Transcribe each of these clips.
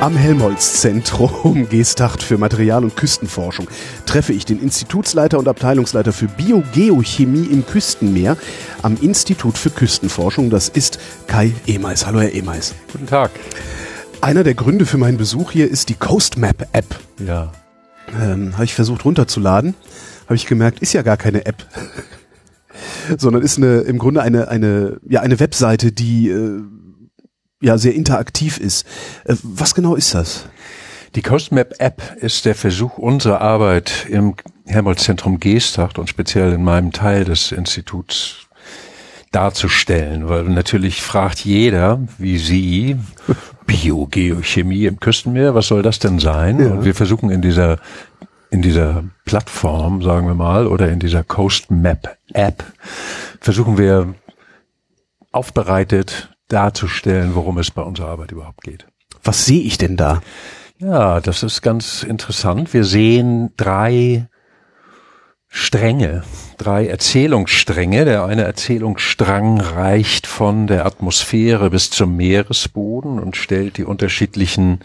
Am Helmholtz-Zentrum Gestacht für Material- und Küstenforschung treffe ich den Institutsleiter und Abteilungsleiter für Biogeochemie im Küstenmeer am Institut für Küstenforschung. Das ist Kai Emeis. Hallo, Herr Emeis. Guten Tag. Einer der Gründe für meinen Besuch hier ist die Coast Map App. Ja. Ähm, Habe ich versucht runterzuladen. Habe ich gemerkt, ist ja gar keine App. sondern ist eine, im Grunde eine, eine, ja, eine Webseite, die äh, ja sehr interaktiv ist. Äh, was genau ist das? Die CoastMap App ist der Versuch unserer Arbeit im Helmholtz-Zentrum Geestacht und speziell in meinem Teil des Instituts darzustellen, weil natürlich fragt jeder, wie Sie, Biogeochemie im Küstenmeer, was soll das denn sein? Ja. Und wir versuchen in dieser in dieser Plattform, sagen wir mal, oder in dieser CoastMap App, versuchen wir aufbereitet darzustellen, worum es bei unserer Arbeit überhaupt geht. Was sehe ich denn da? Ja, das ist ganz interessant. Wir sehen drei Stränge, drei Erzählungsstränge. Der eine Erzählungsstrang reicht von der Atmosphäre bis zum Meeresboden und stellt die unterschiedlichen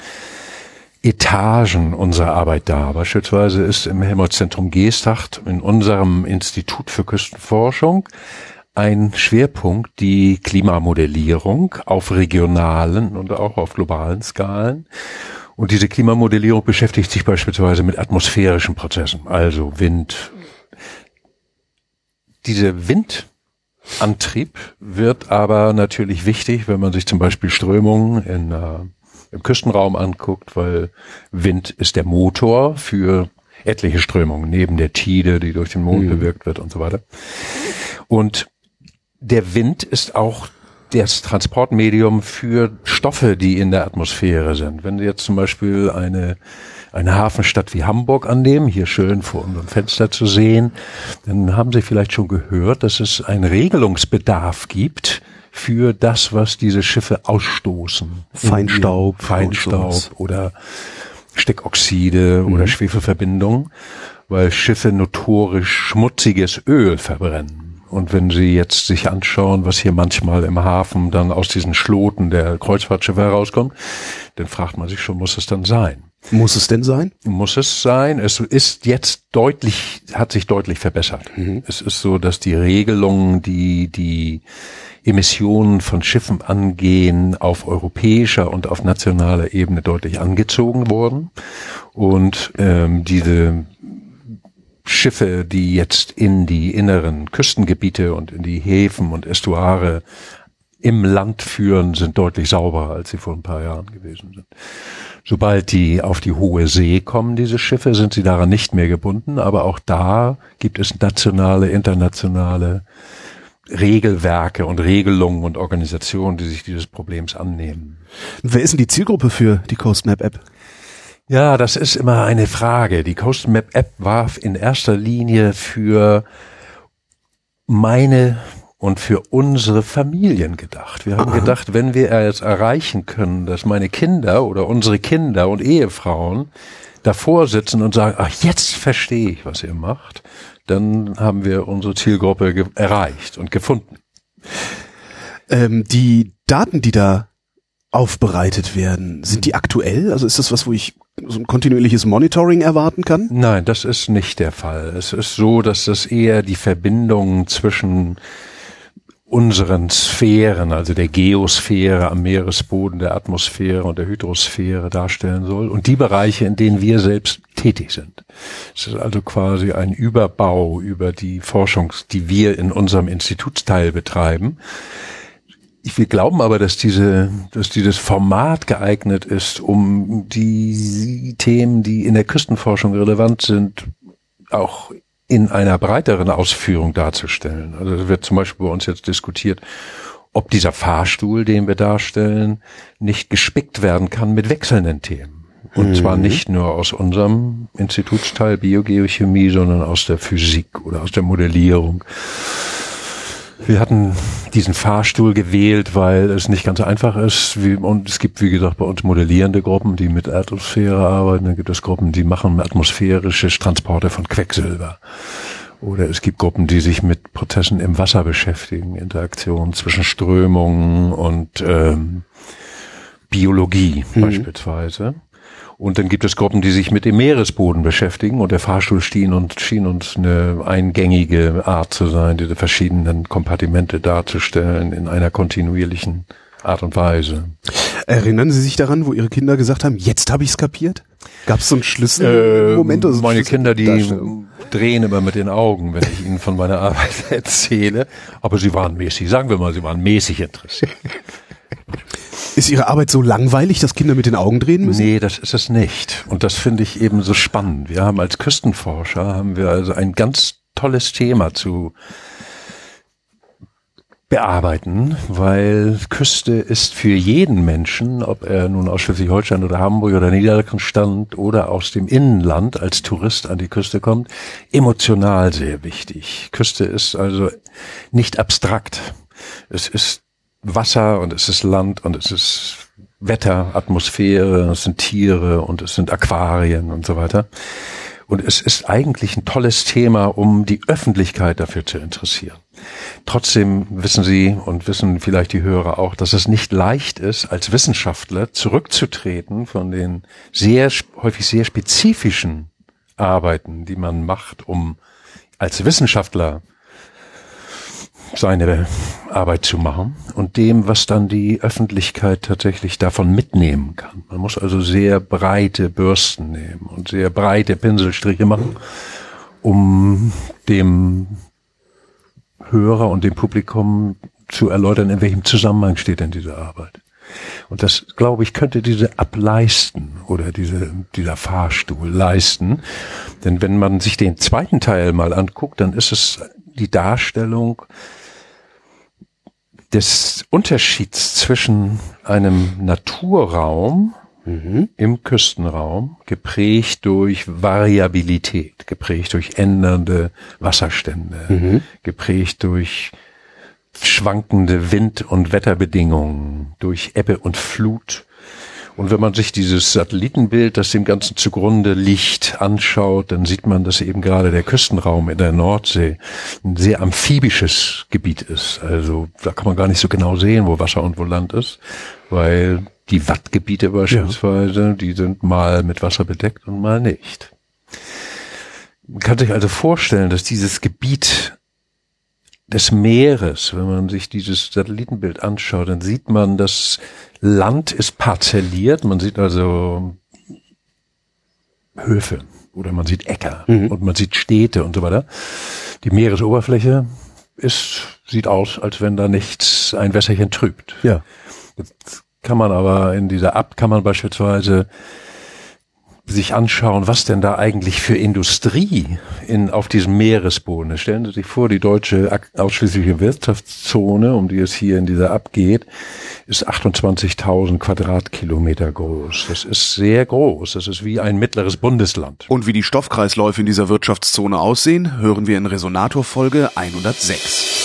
Etagen unserer Arbeit dar. Beispielsweise ist im Helmholtz-Zentrum Geestacht in unserem Institut für Küstenforschung ein Schwerpunkt die Klimamodellierung auf regionalen und auch auf globalen Skalen. Und diese Klimamodellierung beschäftigt sich beispielsweise mit atmosphärischen Prozessen, also Wind. Dieser Windantrieb wird aber natürlich wichtig, wenn man sich zum Beispiel Strömungen in, äh, im Küstenraum anguckt, weil Wind ist der Motor für etliche Strömungen, neben der Tide, die durch den Mond mhm. bewirkt wird und so weiter. Und der Wind ist auch das Transportmedium für Stoffe, die in der Atmosphäre sind. Wenn Sie jetzt zum Beispiel eine, eine Hafenstadt wie Hamburg annehmen, hier schön vor unserem Fenster zu sehen, dann haben Sie vielleicht schon gehört, dass es einen Regelungsbedarf gibt für das, was diese Schiffe ausstoßen. Feinstaub. Feinstaub oder Stickoxide mhm. oder Schwefelverbindungen, weil Schiffe notorisch schmutziges Öl verbrennen. Und wenn Sie jetzt sich anschauen, was hier manchmal im Hafen dann aus diesen Schloten der Kreuzfahrtschiffe herauskommt, dann fragt man sich schon, muss es dann sein? Muss es denn sein? Muss es sein. Es ist jetzt deutlich, hat sich deutlich verbessert. Mhm. Es ist so, dass die Regelungen, die die Emissionen von Schiffen angehen, auf europäischer und auf nationaler Ebene deutlich angezogen wurden. Und ähm, diese Schiffe, die jetzt in die inneren Küstengebiete und in die Häfen und Estuare im Land führen, sind deutlich sauberer, als sie vor ein paar Jahren gewesen sind. Sobald die auf die hohe See kommen, diese Schiffe, sind sie daran nicht mehr gebunden, aber auch da gibt es nationale, internationale Regelwerke und Regelungen und Organisationen, die sich dieses Problems annehmen. Wer ist denn die Zielgruppe für die CoastMap App? Ja, das ist immer eine Frage. Die CoastMap App war in erster Linie für meine und für unsere Familien gedacht. Wir haben gedacht, wenn wir es erreichen können, dass meine Kinder oder unsere Kinder und Ehefrauen davor sitzen und sagen, ach, jetzt verstehe ich, was ihr macht, dann haben wir unsere Zielgruppe erreicht und gefunden. Ähm, die Daten, die da aufbereitet werden, sind die aktuell? Also ist das was, wo ich so ein kontinuierliches Monitoring erwarten kann? Nein, das ist nicht der Fall. Es ist so, dass das eher die Verbindung zwischen unseren Sphären, also der Geosphäre am Meeresboden, der Atmosphäre und der Hydrosphäre darstellen soll und die Bereiche, in denen wir selbst tätig sind. Es ist also quasi ein Überbau über die Forschung, die wir in unserem Institutsteil betreiben wir glauben aber, dass diese, dass dieses Format geeignet ist, um die Themen, die in der Küstenforschung relevant sind, auch in einer breiteren Ausführung darzustellen. Also es wird zum Beispiel bei uns jetzt diskutiert, ob dieser Fahrstuhl, den wir darstellen, nicht gespickt werden kann mit wechselnden Themen. Und mhm. zwar nicht nur aus unserem Institutsteil Biogeochemie, sondern aus der Physik oder aus der Modellierung. Wir hatten diesen Fahrstuhl gewählt, weil es nicht ganz einfach ist. Und es gibt, wie gesagt, bei uns modellierende Gruppen, die mit Atmosphäre arbeiten. Dann gibt es Gruppen, die machen atmosphärische Transporte von Quecksilber. Oder es gibt Gruppen, die sich mit Prozessen im Wasser beschäftigen, Interaktion zwischen Strömungen und ähm, Biologie mhm. beispielsweise. Und dann gibt es Gruppen, die sich mit dem Meeresboden beschäftigen und der Fahrstuhl schien und schien uns eine eingängige Art zu sein, diese verschiedenen Kompartimente darzustellen in einer kontinuierlichen Art und Weise. Erinnern Sie sich daran, wo Ihre Kinder gesagt haben, jetzt habe ich es kapiert? Gab es so einen Schlüsselmoment? Äh, meine Kinder, die drehen immer mit den Augen, wenn ich ihnen von meiner Arbeit erzähle. Aber sie waren mäßig, sagen wir mal, sie waren mäßig interessiert. Ist Ihre Arbeit so langweilig, dass Kinder mit den Augen drehen müssen? Nee, das ist es nicht. Und das finde ich eben so spannend. Wir haben als Küstenforscher haben wir also ein ganz tolles Thema zu bearbeiten, weil Küste ist für jeden Menschen, ob er nun aus Schleswig-Holstein oder Hamburg oder Niedersachsen stammt oder aus dem Innenland als Tourist an die Küste kommt, emotional sehr wichtig. Küste ist also nicht abstrakt. Es ist Wasser und es ist Land und es ist Wetter, Atmosphäre, es sind Tiere und es sind Aquarien und so weiter. Und es ist eigentlich ein tolles Thema, um die Öffentlichkeit dafür zu interessieren. Trotzdem wissen Sie und wissen vielleicht die Hörer auch, dass es nicht leicht ist, als Wissenschaftler zurückzutreten von den sehr, häufig sehr spezifischen Arbeiten, die man macht, um als Wissenschaftler seine Arbeit zu machen und dem, was dann die Öffentlichkeit tatsächlich davon mitnehmen kann. Man muss also sehr breite Bürsten nehmen und sehr breite Pinselstriche machen, um dem Hörer und dem Publikum zu erläutern, in welchem Zusammenhang steht denn diese Arbeit. Und das, glaube ich, könnte diese ableisten oder diese, dieser Fahrstuhl leisten. Denn wenn man sich den zweiten Teil mal anguckt, dann ist es die Darstellung des Unterschieds zwischen einem Naturraum mhm. im Küstenraum, geprägt durch Variabilität, geprägt durch ändernde Wasserstände, mhm. geprägt durch schwankende Wind- und Wetterbedingungen, durch Ebbe und Flut, und wenn man sich dieses Satellitenbild, das dem Ganzen zugrunde liegt, anschaut, dann sieht man, dass eben gerade der Küstenraum in der Nordsee ein sehr amphibisches Gebiet ist. Also da kann man gar nicht so genau sehen, wo Wasser und wo Land ist, weil die Wattgebiete beispielsweise, ja. die sind mal mit Wasser bedeckt und mal nicht. Man kann sich also vorstellen, dass dieses Gebiet des Meeres, wenn man sich dieses Satellitenbild anschaut, dann sieht man, dass Land ist parzelliert. Man sieht also Höfe oder man sieht Äcker mhm. und man sieht Städte und so weiter. Die Meeresoberfläche ist, sieht aus, als wenn da nichts ein Wässerchen trübt. Ja. Jetzt kann man aber in dieser Abt kann man beispielsweise sich anschauen, was denn da eigentlich für Industrie in, auf diesem Meeresboden ist. Stellen Sie sich vor, die deutsche ausschließliche Wirtschaftszone, um die es hier in dieser abgeht, ist 28.000 Quadratkilometer groß. Das ist sehr groß. Das ist wie ein mittleres Bundesland. Und wie die Stoffkreisläufe in dieser Wirtschaftszone aussehen, hören wir in Resonator Folge 106.